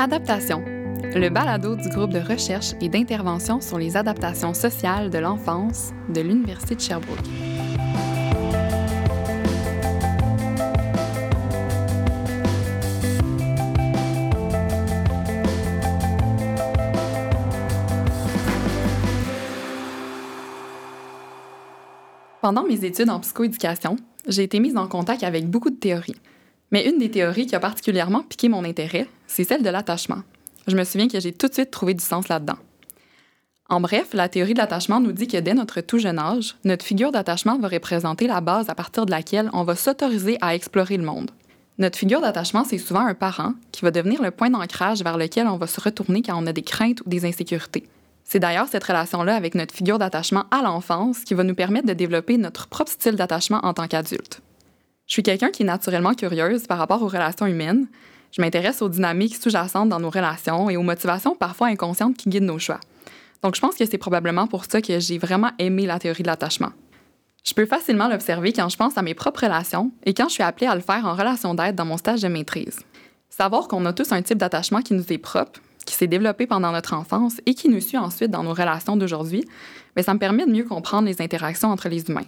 Adaptation, le balado du groupe de recherche et d'intervention sur les adaptations sociales de l'enfance de l'Université de Sherbrooke. Pendant mes études en psychoéducation, j'ai été mise en contact avec beaucoup de théories. Mais une des théories qui a particulièrement piqué mon intérêt, c'est celle de l'attachement. Je me souviens que j'ai tout de suite trouvé du sens là-dedans. En bref, la théorie de l'attachement nous dit que dès notre tout jeune âge, notre figure d'attachement va représenter la base à partir de laquelle on va s'autoriser à explorer le monde. Notre figure d'attachement, c'est souvent un parent qui va devenir le point d'ancrage vers lequel on va se retourner quand on a des craintes ou des insécurités. C'est d'ailleurs cette relation-là avec notre figure d'attachement à l'enfance qui va nous permettre de développer notre propre style d'attachement en tant qu'adulte. Je suis quelqu'un qui est naturellement curieuse par rapport aux relations humaines. Je m'intéresse aux dynamiques sous-jacentes dans nos relations et aux motivations parfois inconscientes qui guident nos choix. Donc, je pense que c'est probablement pour ça que j'ai vraiment aimé la théorie de l'attachement. Je peux facilement l'observer quand je pense à mes propres relations et quand je suis appelée à le faire en relation d'aide dans mon stage de maîtrise. Savoir qu'on a tous un type d'attachement qui nous est propre, qui s'est développé pendant notre enfance et qui nous suit ensuite dans nos relations d'aujourd'hui, mais ben, ça me permet de mieux comprendre les interactions entre les humains.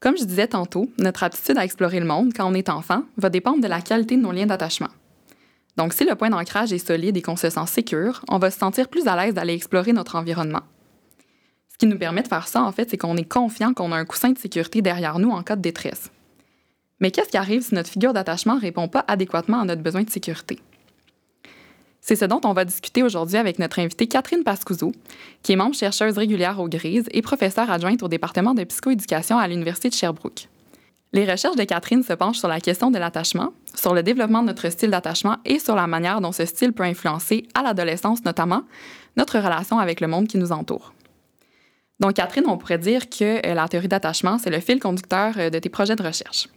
Comme je disais tantôt, notre aptitude à explorer le monde quand on est enfant va dépendre de la qualité de nos liens d'attachement. Donc, si le point d'ancrage est solide et qu'on se sent sécure, on va se sentir plus à l'aise d'aller explorer notre environnement. Ce qui nous permet de faire ça, en fait, c'est qu'on est confiant qu'on a un coussin de sécurité derrière nous en cas de détresse. Mais qu'est-ce qui arrive si notre figure d'attachement ne répond pas adéquatement à notre besoin de sécurité? C'est ce dont on va discuter aujourd'hui avec notre invitée Catherine Pascouzeau, qui est membre chercheuse régulière au GRISE et professeure adjointe au département de psychoéducation à l'Université de Sherbrooke. Les recherches de Catherine se penchent sur la question de l'attachement, sur le développement de notre style d'attachement et sur la manière dont ce style peut influencer, à l'adolescence notamment, notre relation avec le monde qui nous entoure. Donc, Catherine, on pourrait dire que euh, la théorie d'attachement, c'est le fil conducteur euh, de tes projets de recherche.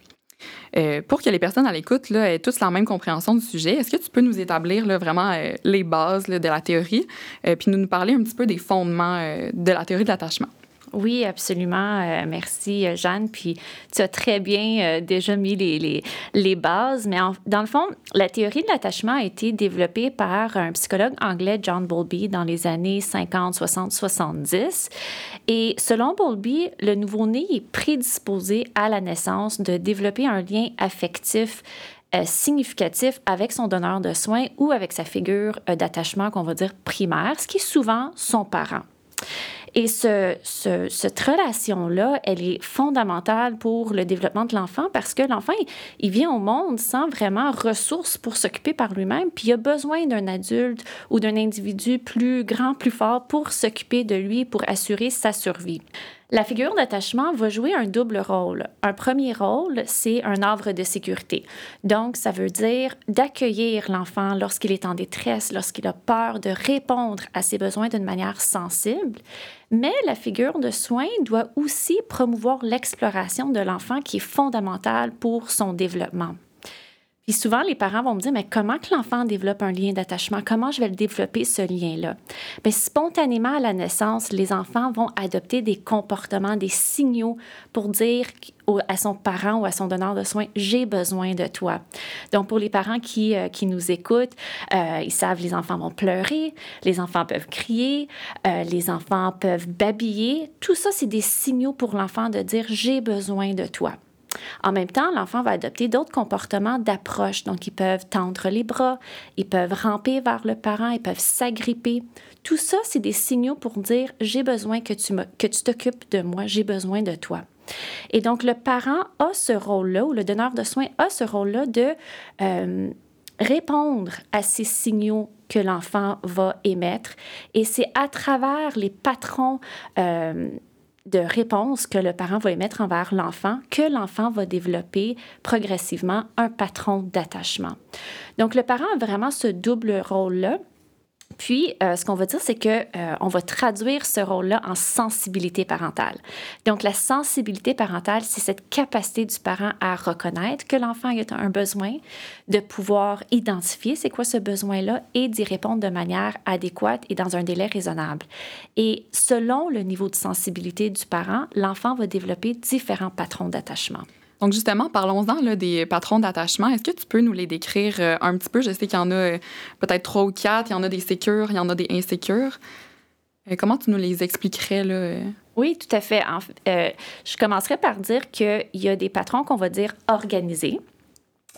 Euh, pour que les personnes à l'écoute aient tous la même compréhension du sujet, est-ce que tu peux nous établir vraiment euh, les bases de la théorie, euh, puis nous, nous parler un petit peu des fondements de la théorie de l'attachement? Oui, absolument. Euh, merci, euh, Jeanne. Puis tu as très bien euh, déjà mis les, les, les bases. Mais dans le fond, la théorie de l'attachement a été développée par un psychologue anglais, John Bowlby, dans les années 50, 60, 70. Et selon Bowlby, le nouveau-né est prédisposé à la naissance de développer un lien affectif significatif avec son donneur de soins ou avec sa figure d'attachement qu'on va dire primaire, ce qui est souvent son parent. Et ce, cette relation-là, elle est fondamentale pour le développement de l'enfant parce que l'enfant, il, vient au monde sans vraiment ressources pour s'occuper par lui-même, puis il a besoin d'un adulte ou d'un individu plus grand, plus fort pour s'occuper de lui, pour assurer sa survie. La figure d'attachement va jouer un double rôle. Un premier rôle, c'est un havre de sécurité. Donc, ça veut dire d'accueillir l'enfant lorsqu'il est en détresse, lorsqu'il a peur, de répondre à ses besoins d'une manière sensible. Mais la figure de soin doit aussi promouvoir l'exploration de l'enfant qui est fondamentale pour son développement. Puis souvent, les parents vont me dire, mais comment que l'enfant développe un lien d'attachement? Comment je vais le développer, ce lien-là? Bien, spontanément, à la naissance, les enfants vont adopter des comportements, des signaux pour dire à son parent ou à son donneur de soins, j'ai besoin de toi. Donc, pour les parents qui, euh, qui nous écoutent, euh, ils savent les enfants vont pleurer, les enfants peuvent crier, euh, les enfants peuvent babiller. Tout ça, c'est des signaux pour l'enfant de dire, j'ai besoin de toi. En même temps, l'enfant va adopter d'autres comportements d'approche. Donc, ils peuvent tendre les bras, ils peuvent ramper vers le parent, ils peuvent s'agripper. Tout ça, c'est des signaux pour dire j'ai besoin que tu, que tu t'occupes de moi, j'ai besoin de toi. Et donc, le parent a ce rôle-là, ou le donneur de soins a ce rôle-là de euh, répondre à ces signaux que l'enfant va émettre. Et c'est à travers les patrons euh, de réponse que le parent va émettre envers l'enfant que l'enfant va développer progressivement un patron d'attachement. Donc, le parent a vraiment ce double rôle-là puis, euh, ce qu'on va dire, c'est que euh, on va traduire ce rôle-là en sensibilité parentale. Donc, la sensibilité parentale, c'est cette capacité du parent à reconnaître que l'enfant a un besoin, de pouvoir identifier c'est quoi ce besoin-là et d'y répondre de manière adéquate et dans un délai raisonnable. Et selon le niveau de sensibilité du parent, l'enfant va développer différents patrons d'attachement. Donc justement, parlons-en des patrons d'attachement. Est-ce que tu peux nous les décrire euh, un petit peu? Je sais qu'il y en a euh, peut-être trois ou quatre, il y en a des sécures, il y en a des insécures. Euh, comment tu nous les expliquerais? Là? Oui, tout à fait. je commencerai par dire qu'il y a des patrons qu'on va dire organisés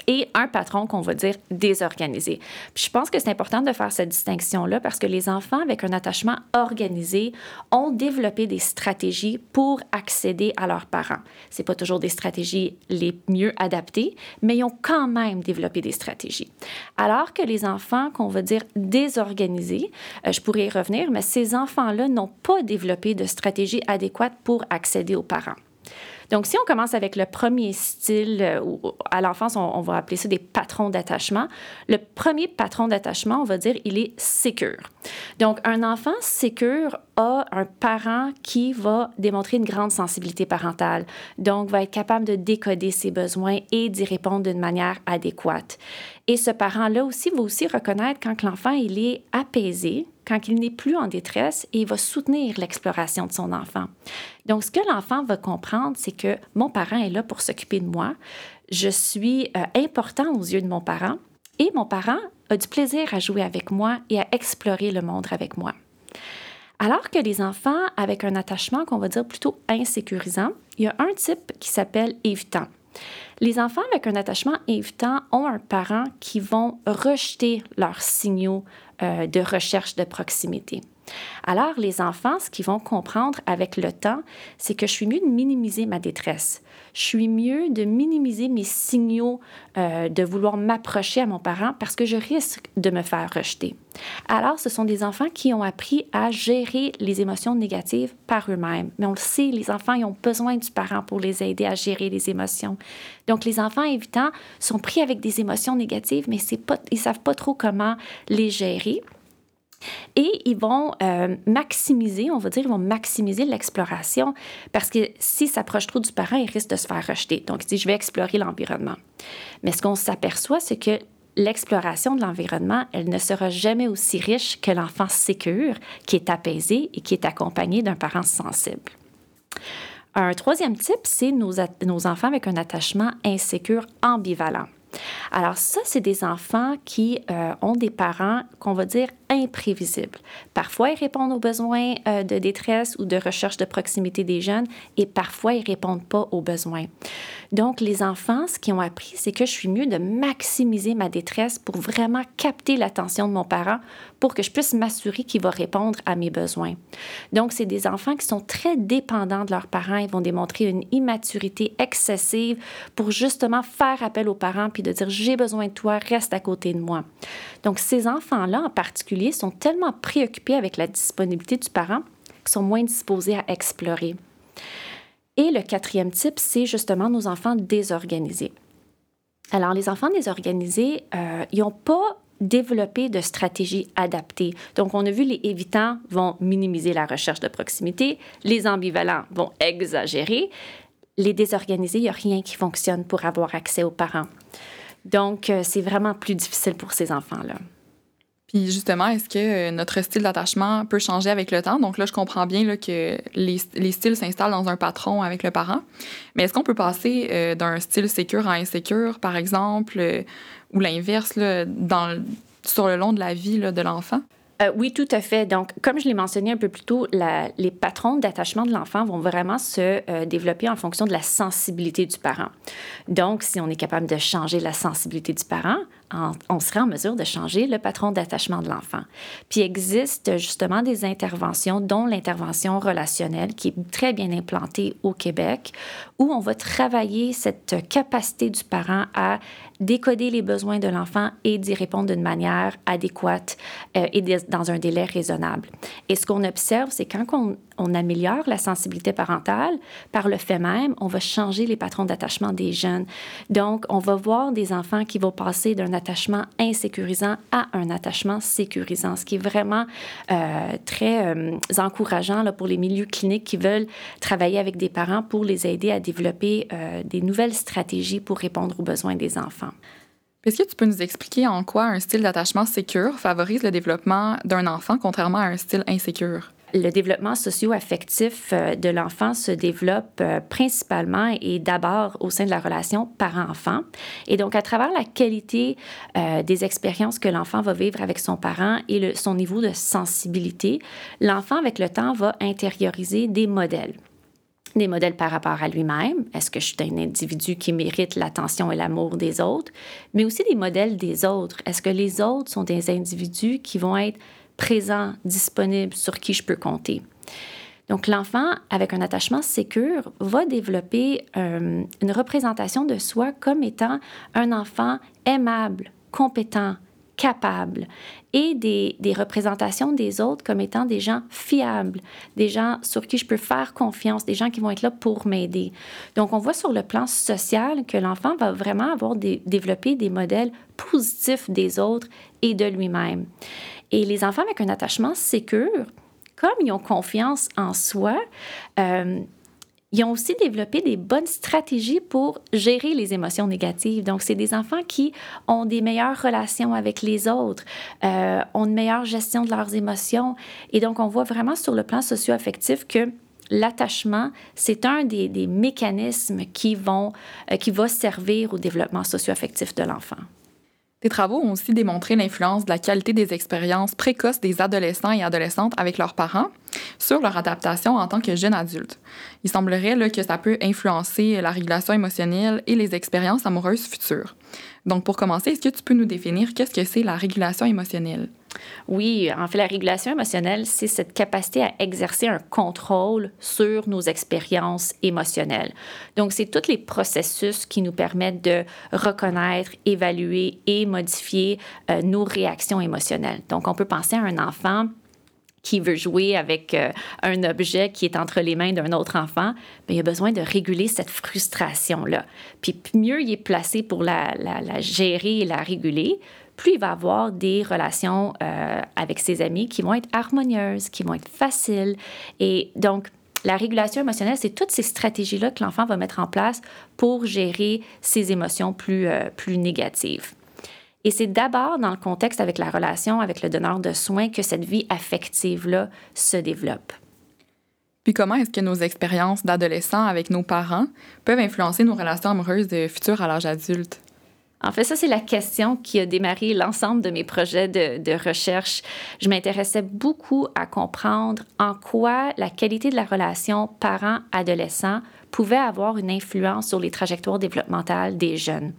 et un patron qu'on va dire désorganisé. Puis je pense que c'est important de faire cette distinction-là parce que les enfants avec un attachement organisé ont développé des stratégies pour accéder à leurs parents. C'est pas toujours des stratégies les mieux adaptées, mais ils ont quand même développé des stratégies. Alors que les enfants qu'on va dire désorganisés, euh, je pourrais y revenir, mais ces enfants-là n'ont pas développé de stratégie adéquate pour accéder aux parents. Donc, si on commence avec le premier style, euh, ou à l'enfance, on, va appeler ça des patrons d'attachement. Le premier patron d'attachement, on va dire, il est sécure. Donc, un enfant sécure a un parent qui va démontrer une grande sensibilité parentale, donc va être capable de décoder ses besoins et d'y répondre d'une manière adéquate. Et ce parent-là aussi va aussi reconnaître quand l'enfant il est apaisé, quand il n'est plus en détresse et il va soutenir l'exploration de son enfant. Donc, ce que l'enfant va comprendre, c'est que mon parent est là pour s'occuper de moi. Je suis euh, important aux yeux de mon parent et mon parent a du plaisir à jouer avec moi et à explorer le monde avec moi. Alors que les enfants avec un attachement qu'on va dire plutôt insécurisant, il y a un type qui s'appelle évitant. Les enfants avec un attachement évitant ont un parent qui vont rejeter leurs signaux euh, de recherche de proximité. Alors, les enfants, ce qu'ils vont comprendre avec le temps, c'est que je suis mieux de minimiser ma détresse. Je suis mieux de minimiser mes signaux euh, de vouloir m'approcher à mon parent parce que je risque de me faire rejeter. Alors, ce sont des enfants qui ont appris à gérer les émotions négatives par eux-mêmes. Mais on le sait, les enfants, ils ont besoin du parent pour les aider à gérer les émotions. Donc, les enfants évitants sont pris avec des émotions négatives, mais ils ne savent pas trop comment les gérer. Et ils vont euh, maximiser, on va dire, ils vont maximiser l'exploration parce que s'ils s'approchent trop du parent, ils risquent de se faire rejeter. Donc, ils disent, je vais explorer l'environnement. Mais ce qu'on s'aperçoit, c'est que l'exploration de l'environnement, elle ne sera jamais aussi riche que l'enfant sécure, qui est apaisé et qui est accompagné d'un parent sensible. Un troisième type, c'est nos, nos enfants avec un attachement insécure ambivalent. Alors ça, c'est des enfants qui euh, ont des parents qu'on va dire imprévisibles. Parfois, ils répondent aux besoins euh, de détresse ou de recherche de proximité des jeunes et parfois, ils répondent pas aux besoins. Donc, les enfants, ce qu'ils ont appris, c'est que je suis mieux de maximiser ma détresse pour vraiment capter l'attention de mon parent pour que je puisse m'assurer qu'il va répondre à mes besoins. Donc, c'est des enfants qui sont très dépendants de leurs parents. Ils vont démontrer une immaturité excessive pour justement faire appel aux parents de dire j'ai besoin de toi, reste à côté de moi. Donc, ces enfants-là en particulier sont tellement préoccupés avec la disponibilité du parent qu'ils sont moins disposés à explorer. Et le quatrième type, c'est justement nos enfants désorganisés. Alors, les enfants désorganisés, euh, ils n'ont pas développer de stratégies adaptées. Donc, on a vu les évitants vont minimiser la recherche de proximité, les ambivalents vont exagérer, les désorganisés, il n'y a rien qui fonctionne pour avoir accès aux parents. Donc, euh, c'est vraiment plus difficile pour ces enfants-là. Puis justement, est-ce que euh, notre style d'attachement peut changer avec le temps? Donc là, je comprends bien là, que les, les styles s'installent dans un patron avec le parent. Mais est-ce qu'on peut passer euh, d'un style sécure à insécure, par exemple, ou l'inverse sur le long de la vie de l'enfant? Euh, oui, tout à fait. Donc, comme je l'ai mentionné un peu plus tôt, les patrons d'attachement de l'enfant vont vraiment se euh, développer en fonction de la sensibilité du parent. Donc, si on est capable de changer la sensibilité du parent, on serait en mesure de changer le patron d'attachement de l'enfant. Puis il existe justement des interventions, dont l'intervention relationnelle, qui est très bien implantée au Québec, où on va travailler cette capacité du parent à décoder les besoins de l'enfant et d'y répondre d'une manière adéquate euh, et dans un délai raisonnable. Et ce qu'on observe, c'est quand on, on améliore la sensibilité parentale, par le fait même, on va changer les patrons d'attachement des jeunes. Donc, on va voir des enfants qui vont passer d'un attachement insécurisant à un attachement sécurisant, ce qui est vraiment euh, très euh, encourageant là, pour les milieux cliniques qui veulent travailler avec des parents pour les aider à développer euh, des nouvelles stratégies pour répondre aux besoins des enfants. Est-ce que tu peux nous expliquer en quoi un style d'attachement sécure favorise le développement d'un enfant contrairement à un style insécure? Le développement socio-affectif euh, de l'enfant se développe euh, principalement et d'abord au sein de la relation parent-enfant. Et donc, à travers la qualité euh, des expériences que l'enfant va vivre avec son parent et son niveau de sensibilité, l'enfant, avec le temps, va intérioriser des modèles des modèles par rapport à lui-même. Est-ce que je suis un individu qui mérite l'attention et l'amour des autres? Mais aussi des modèles des autres. Est-ce que les autres sont des individus qui vont être présent, disponible, sur qui je peux compter. Donc, l'enfant, avec un attachement sécure, va développer euh, une représentation de soi comme étant un enfant aimable, compétent, capable, et des, représentations des autres comme étant des gens fiables, des gens sur qui je peux faire confiance, des gens qui vont être là pour m'aider. Donc, on voit sur le plan social que l'enfant va vraiment avoir développé des modèles positifs des autres et de lui-même. Et les enfants avec un attachement sécure, comme ils ont confiance en soi, euh, ils ont aussi développé des bonnes stratégies pour gérer les émotions négatives. Donc, c'est des enfants qui ont des meilleures relations avec les autres, euh, ont une meilleure gestion de leurs émotions. Et donc, on voit vraiment sur le plan socio-affectif que l'attachement, c'est un des, mécanismes qui, vont, euh, qui va servir au développement socio-affectif de l'enfant. Tes travaux ont aussi démontré l'influence de la qualité des expériences précoces des adolescents et adolescentes avec leurs parents sur leur adaptation en tant que jeunes adultes. Il semblerait que ça peut influencer la régulation émotionnelle et les expériences amoureuses futures. Donc, pour commencer, est-ce que tu peux nous définir qu'est-ce que c'est la régulation émotionnelle? Oui, en fait, la régulation émotionnelle, c'est cette capacité à exercer un contrôle sur nos expériences émotionnelles. Donc, c'est tous les processus qui nous permettent de reconnaître, évaluer et modifier euh, nos réactions émotionnelles. Donc, on peut penser à un enfant qui veut jouer avec euh, un objet qui est entre les mains d'un autre enfant, bien, il a besoin de réguler cette frustration-là. Puis mieux il est placé pour la, gérer et la réguler, plus il va avoir des relations euh, avec ses amis qui vont être harmonieuses, qui vont être faciles. Et donc, la régulation émotionnelle, c'est toutes ces stratégies-là que l'enfant va mettre en place pour gérer ses émotions plus, euh, plus négatives. Et c'est d'abord dans le contexte avec la relation avec le donneur de soins que cette vie affective-là se développe. Puis comment est-ce que nos expériences d'adolescents avec nos parents peuvent influencer nos relations amoureuses de futures à l'âge adulte? En fait, ça, c'est la question qui a démarré l'ensemble de mes projets de, recherche. Je m'intéressais beaucoup à comprendre en quoi la qualité de la relation parent-adolescent pouvait avoir une influence sur les trajectoires développementales des jeunes.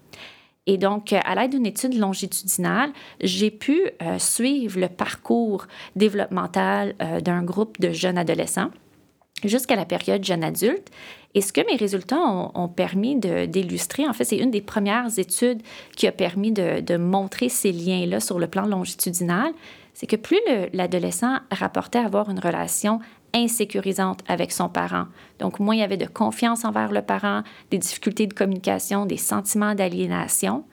Et donc, à l'aide d'une étude longitudinale, j'ai pu euh, suivre le parcours développemental euh, d'un groupe de jeunes adolescents jusqu'à la période jeune adulte. Et ce que mes résultats ont, permis d'illustrer, en fait, c'est une des premières études qui a permis de, de montrer ces liens-là sur le plan longitudinal, c'est que plus l'adolescent rapportait avoir une relation insécurisante avec son parent. Donc, moins il y avait de confiance envers le parent, des difficultés de communication, des sentiments d'aliénation.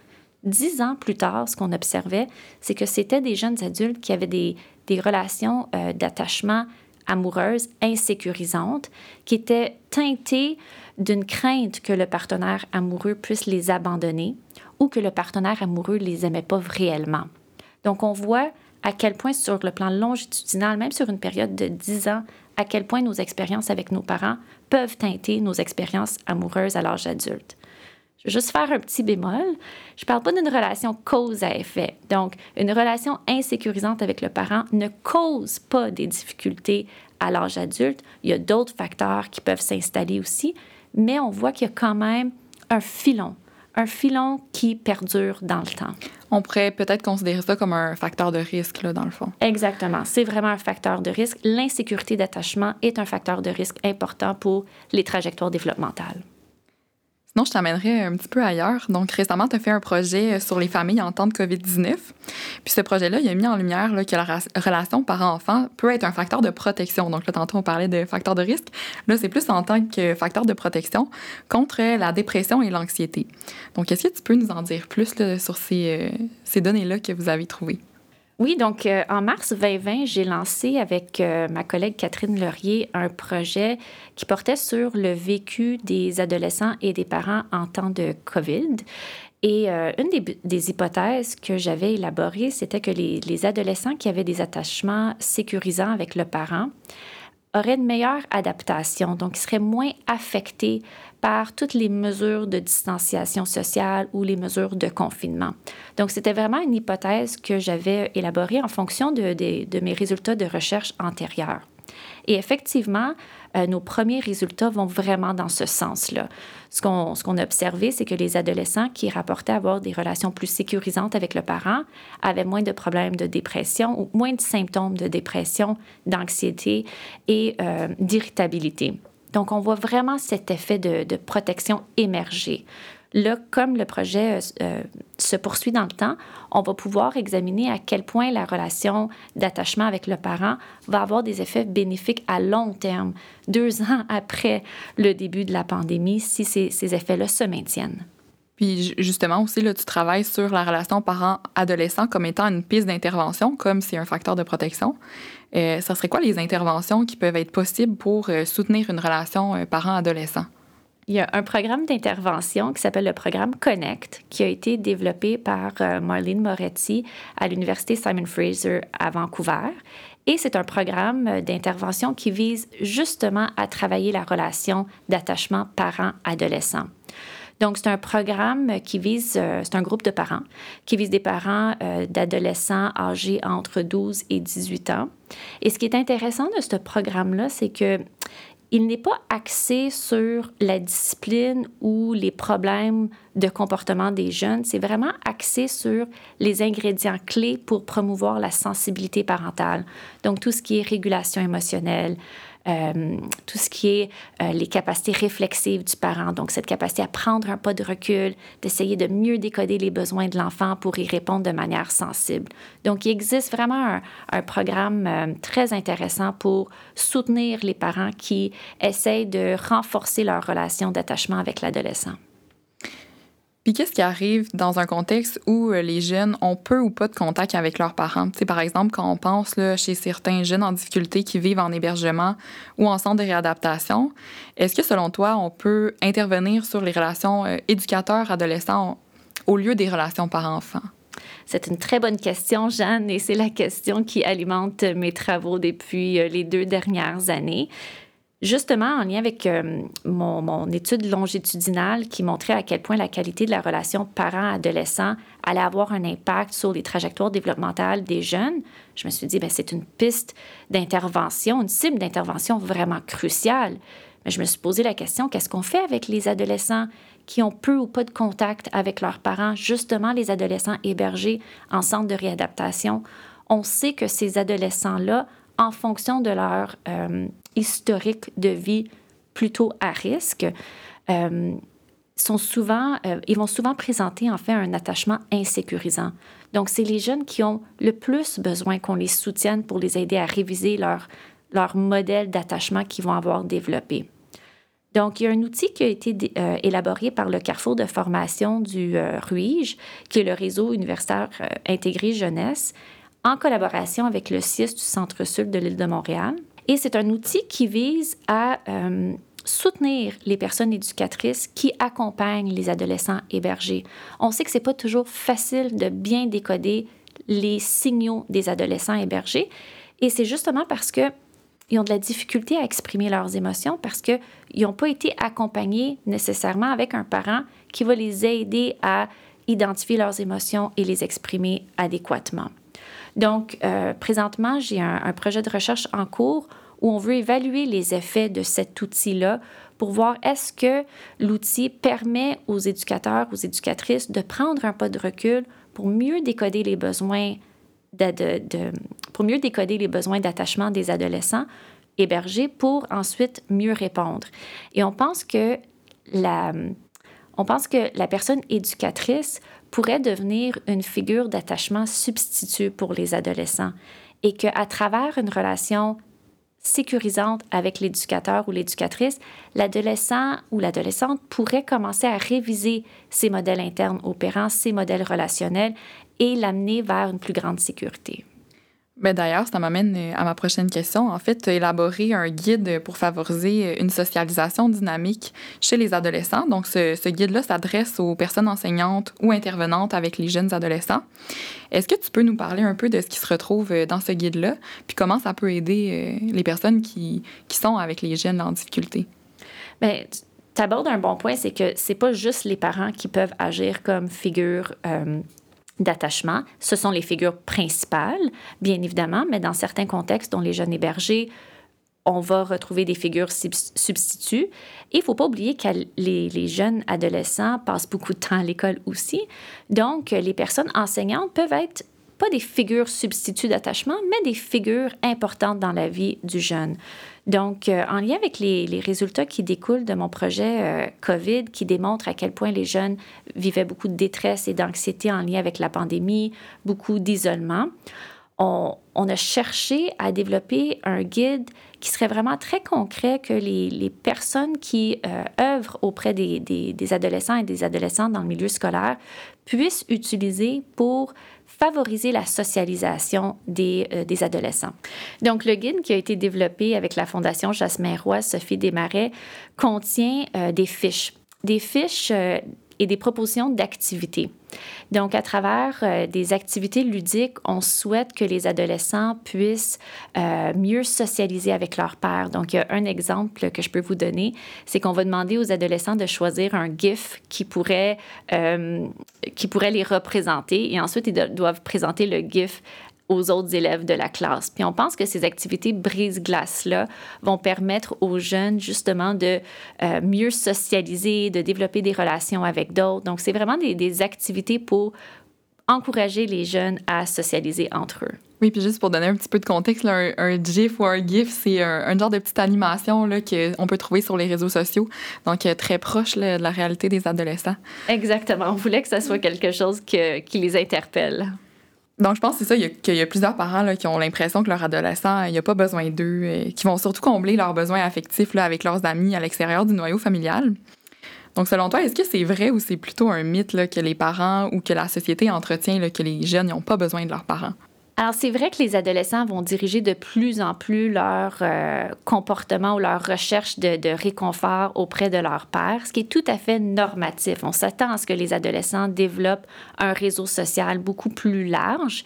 Dix ans plus tard, ce qu'on observait, c'est que c'était des jeunes adultes qui avaient des, des relations euh, d'attachement amoureuses insécurisantes, qui étaient teintées d'une crainte que le partenaire amoureux puisse les abandonner ou que le partenaire amoureux les aimait pas réellement. Donc, on voit à quel point sur le plan longitudinal, même sur une période de 10 ans, à quel point nos expériences avec nos parents peuvent teinter nos expériences amoureuses à l'âge adulte. Je vais juste faire un petit bémol. Je ne parle pas d'une relation cause à effet. Donc, une relation insécurisante avec le parent ne cause pas des difficultés à l'âge adulte. Il y a d'autres facteurs qui peuvent s'installer aussi, mais on voit qu'il y a quand même un filon, un filon qui perdure dans le temps. On pourrait peut-être considérer ça comme un facteur de risque, là, dans le fond. Exactement. C'est vraiment un facteur de risque. L'insécurité d'attachement est un facteur de risque important pour les trajectoires développementales. Sinon, je t'amènerais un petit peu ailleurs. Donc, récemment, tu as fait un projet sur les familles en temps de COVID-19. Puis ce projet-là, il a mis en lumière que la relation parent-enfant peut être un facteur de protection. Donc là, tantôt, on parlait de facteur de risque. Là, c'est plus en tant que facteur de protection contre la dépression et l'anxiété. Donc, est-ce que tu peux nous en dire plus sur ces, euh, ces données-là que vous avez trouvées? Oui, donc euh, en mars 2020, j'ai lancé avec euh, ma collègue Catherine Laurier un projet qui portait sur le vécu des adolescents et des parents en temps de COVID. Et euh, une des, hypothèses que j'avais élaborées, c'était que les, les, adolescents qui avaient des attachements sécurisants avec le parent auraient une meilleure adaptation, donc ils seraient moins affectés par toutes les mesures de distanciation sociale ou les mesures de confinement. Donc, c'était vraiment une hypothèse que j'avais élaborée en fonction de, mes résultats de recherche antérieurs. Et effectivement, euh, nos premiers résultats vont vraiment dans ce sens-là. Ce qu'on, ce qu'on a observé, c'est que les adolescents qui rapportaient avoir des relations plus sécurisantes avec le parent avaient moins de problèmes de dépression ou moins de symptômes de dépression, d'anxiété et euh, d'irritabilité. Donc, on voit vraiment cet effet de, protection émerger. Là, comme le projet euh, euh, se poursuit dans le temps, on va pouvoir examiner à quel point la relation d'attachement avec le parent va avoir des effets bénéfiques à long terme, deux ans après le début de la pandémie, si ces, effets-là se maintiennent. Puis justement aussi, là, tu travailles sur la relation parent-adolescent comme étant une piste d'intervention, comme c'est un facteur de protection. Euh, ça serait quoi les interventions qui peuvent être possibles pour euh, soutenir une relation euh, parent-adolescent? Il y a un programme d'intervention qui s'appelle le programme Connect, qui a été développé par Marlene Moretti à l'Université Simon Fraser à Vancouver. Et c'est un programme d'intervention qui vise justement à travailler la relation d'attachement parent-adolescent. Donc, c'est un programme qui vise, euh, c'est un groupe de parents qui vise des parents euh, d'adolescents âgés entre 12 et 18 ans. Et ce qui est intéressant de ce programme-là, c'est que il n'est pas axé sur la discipline ou les problèmes de comportement des jeunes, c'est vraiment axé sur les ingrédients clés pour promouvoir la sensibilité parentale. Donc tout ce qui est régulation émotionnelle, euh, tout ce qui est euh, les capacités réflexives du parent, donc cette capacité à prendre un pas de recul, d'essayer de mieux décoder les besoins de l'enfant pour y répondre de manière sensible. Donc, il existe vraiment un, programme euh, très intéressant pour soutenir les parents qui essayent de renforcer leur relation d'attachement avec l'adolescent. Puis qu'est-ce qui arrive dans un contexte où euh, les jeunes ont peu ou pas de contact avec leurs parents? sais, par exemple, quand on pense là, chez certains jeunes en difficulté qui vivent en hébergement ou en centre de réadaptation, est-ce que selon toi, on peut intervenir sur les relations euh, éducateurs-adolescents au lieu des relations parents-enfants? C'est une très bonne question, Jeanne, et c'est la question qui alimente mes travaux depuis euh, les deux dernières années. Justement, en lien avec euh, mon, étude longitudinale qui montrait à quel point la qualité de la relation parent-adolescent allait avoir un impact sur les trajectoires développementales des jeunes, je me suis dit, ben, c'est une piste d'intervention, une cible d'intervention vraiment cruciale. Mais je me suis posé la question, qu'est-ce qu'on fait avec les adolescents qui ont peu ou pas de contact avec leurs parents, justement les adolescents hébergés en centre de réadaptation? On sait que ces adolescents-là, en fonction de leur euh, historique de vie plutôt à risque, euh, sont souvent, euh, ils vont souvent présenter en fait un attachement insécurisant. Donc, c'est les jeunes qui ont le plus besoin qu'on les soutienne pour les aider à réviser leur, leur modèle d'attachement qu'ils vont avoir développé. Donc, il y a un outil qui a été euh, élaboré par le Carrefour de formation du RUIGE, qui est le réseau universitaire intégré jeunesse, en collaboration avec le CIS du Centre-Sud de l'île de Montréal. Et c'est un outil qui vise à euh, soutenir les personnes éducatrices qui accompagnent les adolescents hébergés. On sait que ce n'est pas toujours facile de bien décoder les signaux des adolescents hébergés. Et c'est justement parce que ils ont de la difficulté à exprimer leurs émotions parce qu'ils n'ont pas été accompagnés nécessairement avec un parent qui va les aider à identifier leurs émotions et les exprimer adéquatement. Donc, euh, présentement, j'ai un, projet de recherche en cours où on veut évaluer les effets de cet outil-là pour voir est-ce que l'outil permet aux éducateurs, aux éducatrices de prendre un pas de recul pour mieux décoder les besoins pour mieux décoder les besoins d'attachement des adolescents hébergés pour ensuite mieux répondre. Et on pense que la, on pense que la personne éducatrice pourrait devenir une figure d'attachement substitut pour les adolescents et qu'à travers une relation sécurisante avec l'éducateur ou l'éducatrice, l'adolescent ou l'adolescente pourrait commencer à réviser ses modèles internes opérants, ses modèles relationnels et l'amener vers une plus grande sécurité. Ben D'ailleurs, ça m'amène euh, à ma prochaine question. En fait, élaboré un guide pour favoriser euh, une socialisation dynamique chez les adolescents. Donc, ce, ce guide-là s'adresse aux personnes enseignantes ou intervenantes avec les jeunes adolescents. Est-ce que tu peux nous parler un peu de ce qui se retrouve euh, dans ce guide-là, puis comment ça peut aider les personnes qui, qui sont avec les jeunes en difficulté? Bien, tu abordes un bon point, c'est que c'est pas juste les parents qui peuvent agir comme figure d'attachement. Ce sont les figures principales, bien évidemment, mais dans certains contextes, dont les jeunes hébergés, on va retrouver des figures substituts. Et il ne faut pas oublier que les, jeunes adolescents passent beaucoup de temps à l'école aussi. Donc, les personnes enseignantes peuvent être pas des figures substituts d'attachement, mais des figures importantes dans la vie du jeune. Donc, euh, en lien avec les, les, résultats qui découlent de mon projet euh, COVID, qui démontrent à quel point les jeunes vivaient beaucoup de détresse et d'anxiété en lien avec la pandémie, beaucoup d'isolement, on, on, a cherché à développer un guide qui serait vraiment très concret que les, les personnes qui euh, œuvrent auprès des, des, des adolescents et des adolescentes dans le milieu scolaire puissent utiliser pour favoriser la socialisation des, euh, des, adolescents. Donc, le guide qui a été développé avec la Fondation Jasmin Roy, Sophie Desmarais, contient euh, des fiches. Des fiches euh, et des propositions d'activités. Donc, à travers euh, des activités ludiques, on souhaite que les adolescents puissent euh, mieux socialiser avec leur père. Donc, il y a un exemple que je peux vous donner, c'est qu'on va demander aux adolescents de choisir un GIF qui pourrait, euh, qui pourrait les représenter et ensuite ils doivent présenter le GIF aux autres élèves de la classe. Puis on pense que ces activités brise-glace-là vont permettre aux jeunes justement de euh, mieux socialiser, de développer des relations avec d'autres. Donc c'est vraiment des, des, activités pour encourager les jeunes à socialiser entre eux. Oui, puis juste pour donner un petit peu de contexte, là, un, un, GIF ou un GIF, c'est un, un, genre de petite animation qu'on peut trouver sur les réseaux sociaux, donc euh, très proche là, de la réalité des adolescents. Exactement. On voulait que ça soit quelque chose que, qui les interpelle. Donc, je pense que c'est ça, qu'il y a plusieurs parents qui ont l'impression que leur adolescent, il n'y a pas besoin d'eux, et qui vont surtout combler leurs besoins affectifs là, avec leurs amis à l'extérieur du noyau familial. Donc, selon toi, est-ce que c'est vrai ou c'est plutôt un mythe que les parents ou que la société entretient là, que les jeunes n'ont pas besoin de leurs parents? Alors, c'est vrai que les adolescents vont diriger de plus en plus leur euh, comportement ou leur recherche de, de, réconfort auprès de leur père, ce qui est tout à fait normatif. On s'attend à ce que les adolescents développent un réseau social beaucoup plus large.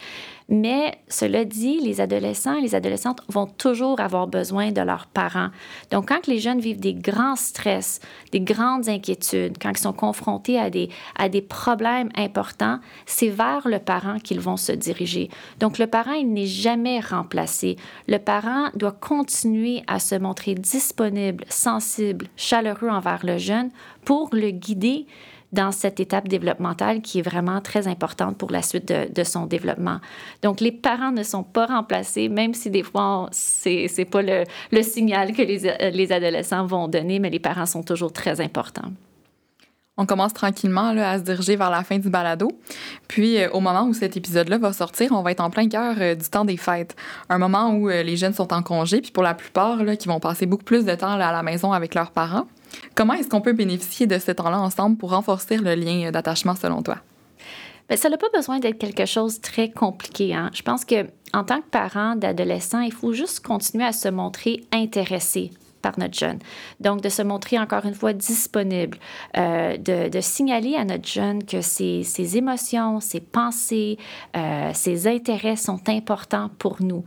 Mais cela dit, les adolescents et les adolescentes vont toujours avoir besoin de leurs parents. Donc, quand les jeunes vivent des grands stress, des grandes inquiétudes, quand ils sont confrontés à des, à des problèmes importants, c'est vers le parent qu'ils vont se diriger. Donc, le parent, il n'est jamais remplacé. Le parent doit continuer à se montrer disponible, sensible, chaleureux envers le jeune pour le guider dans cette étape développementale qui est vraiment très importante pour la suite de, son développement. Donc, les parents ne sont pas remplacés, même si des fois, c'est n'est pas le, le, signal que les, les adolescents vont donner, mais les parents sont toujours très importants. On commence tranquillement là, à se diriger vers la fin du balado. Puis, euh, au moment où cet épisode-là va sortir, on va être en plein cœur euh, du temps des fêtes. Un moment où euh, les jeunes sont en congé, puis pour la plupart, là, qui vont passer beaucoup plus de temps là, à la maison avec leurs parents. Comment est-ce qu'on peut bénéficier de ce temps-là ensemble pour renforcer le lien d'attachement selon toi? Bien, ça n'a pas besoin d'être quelque chose de très compliqué. Hein? Je pense que en tant que parent d'adolescent, il faut juste continuer à se montrer intéressé par notre jeune. Donc, de se montrer encore une fois disponible, euh, de, signaler à notre jeune que ses, ses émotions, ses pensées, euh, ses intérêts sont importants pour nous.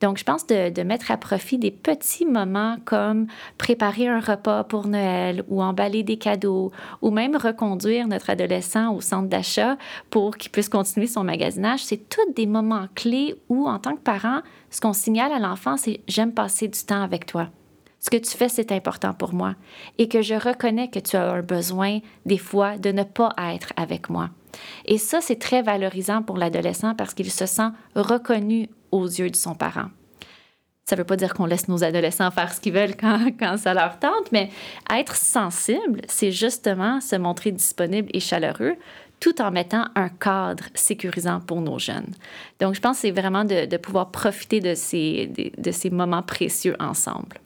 Donc, je pense de, de, mettre à profit des petits moments comme préparer un repas pour Noël ou emballer des cadeaux ou même reconduire notre adolescent au centre d'achat pour qu'il puisse continuer son magasinage. C'est tous des moments clés où, en tant que parent, ce qu'on signale à l'enfant, c'est j'aime passer du temps avec toi. Ce que tu fais, c'est important pour moi et que je reconnais que tu as un besoin, des fois, de ne pas être avec moi. Et ça, c'est très valorisant pour l'adolescent parce qu'il se sent reconnu aux yeux de son parent. Ça ne veut pas dire qu'on laisse nos adolescents faire ce qu'ils veulent quand, ça leur tente, mais être sensible, c'est justement se montrer disponible et chaleureux tout en mettant un cadre sécurisant pour nos jeunes. Donc, je pense que c'est vraiment de, pouvoir profiter de ces moments précieux ensemble.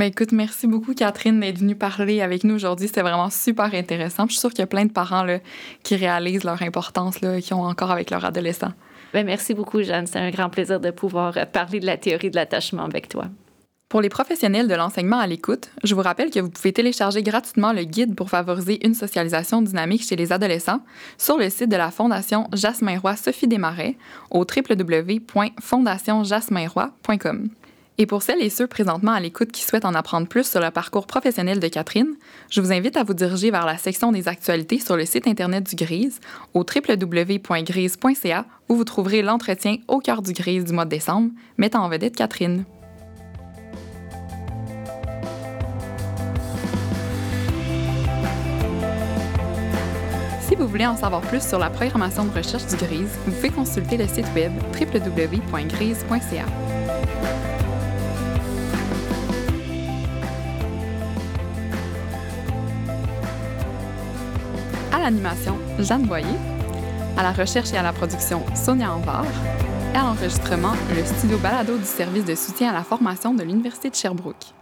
Mais écoute, merci beaucoup, Catherine, d'être venue parler avec nous aujourd'hui. C'était vraiment super intéressant. Je suis sûre qu'il y a plein de parents là, qui réalisent leur importance, là, qui ont encore avec leur adolescent. Ben, merci beaucoup, Jeanne. C'est un grand plaisir de pouvoir parler de la théorie de l'attachement avec toi. Pour les professionnels de l'enseignement à l'écoute, je vous rappelle que vous pouvez télécharger gratuitement le guide pour favoriser une socialisation dynamique chez les adolescents sur le site de la Fondation Jasmin Roy Sophie Desmarais au www.fondationjasminroy.com. Et pour celles et ceux présentement à l'écoute qui souhaitent en apprendre plus sur le parcours professionnel de Catherine, je vous invite à vous diriger vers la section des actualités sur le site Internet du GRISE au www.grise.ca où vous trouverez l'entretien au cœur du GRISE du mois de décembre mettant en vedette Catherine. Si vous voulez en savoir plus sur la programmation de recherche du GRISE, vous pouvez consulter le site web www.grise.ca. À l'animation, Jeanne Boyer. À la recherche et à la production, Sonia Anvar. Et à l'enregistrement, le studio balado du service de soutien à la formation de l'Université de Sherbrooke.